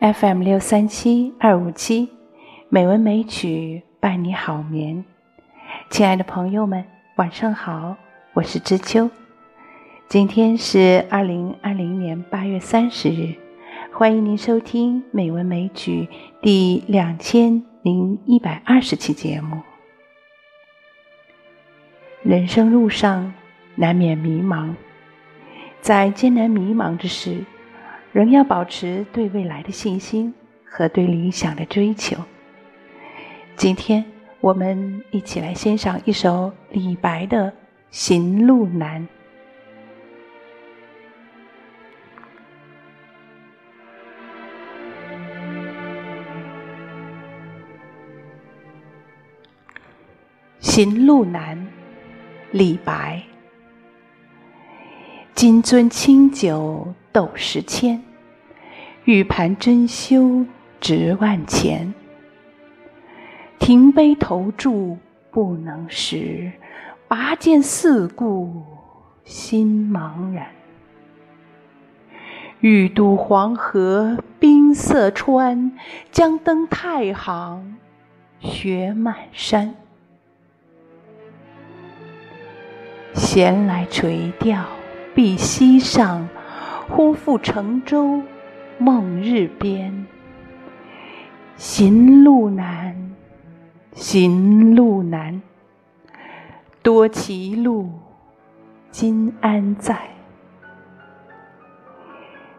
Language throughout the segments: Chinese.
FM 六三七二五七，美文美曲伴你好眠。亲爱的朋友们，晚上好，我是知秋。今天是二零二零年八月三十日，欢迎您收听《美文美曲》第两千零一百二十期节目。人生路上难免迷茫，在艰难迷茫之时。仍要保持对未来的信心和对理想的追求。今天我们一起来欣赏一首李白的《行路难》。行路难，李白。金樽清酒斗十千，玉盘珍羞值万钱。停杯投箸不能食，拔剑四顾心茫然。欲渡黄河冰塞川，将登太行雪满山。闲来垂钓。碧溪上，忽复乘舟梦日边。行路难，行路难。多歧路，今安在？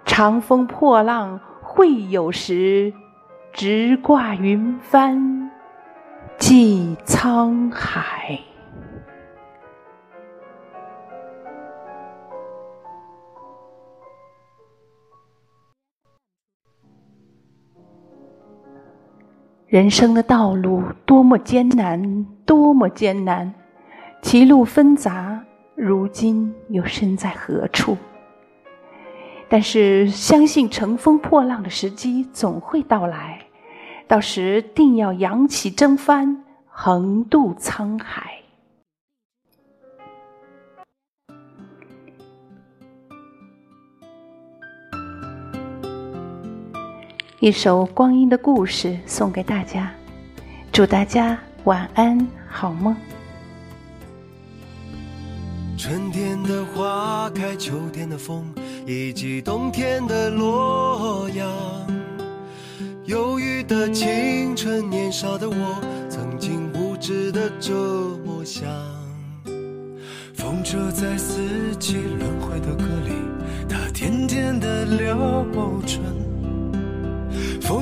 长风破浪会有时，直挂云帆济沧海。人生的道路多么艰难，多么艰难，歧路纷杂，如今又身在何处？但是相信乘风破浪的时机总会到来，到时定要扬起征帆，横渡沧海。一首光阴的故事送给大家，祝大家晚安，好梦。春天的花开，秋天的风，以及冬天的洛阳。忧郁的青春，年少的我，曾经无知的这么想。风车在四季轮回的歌里，它甜甜的流转。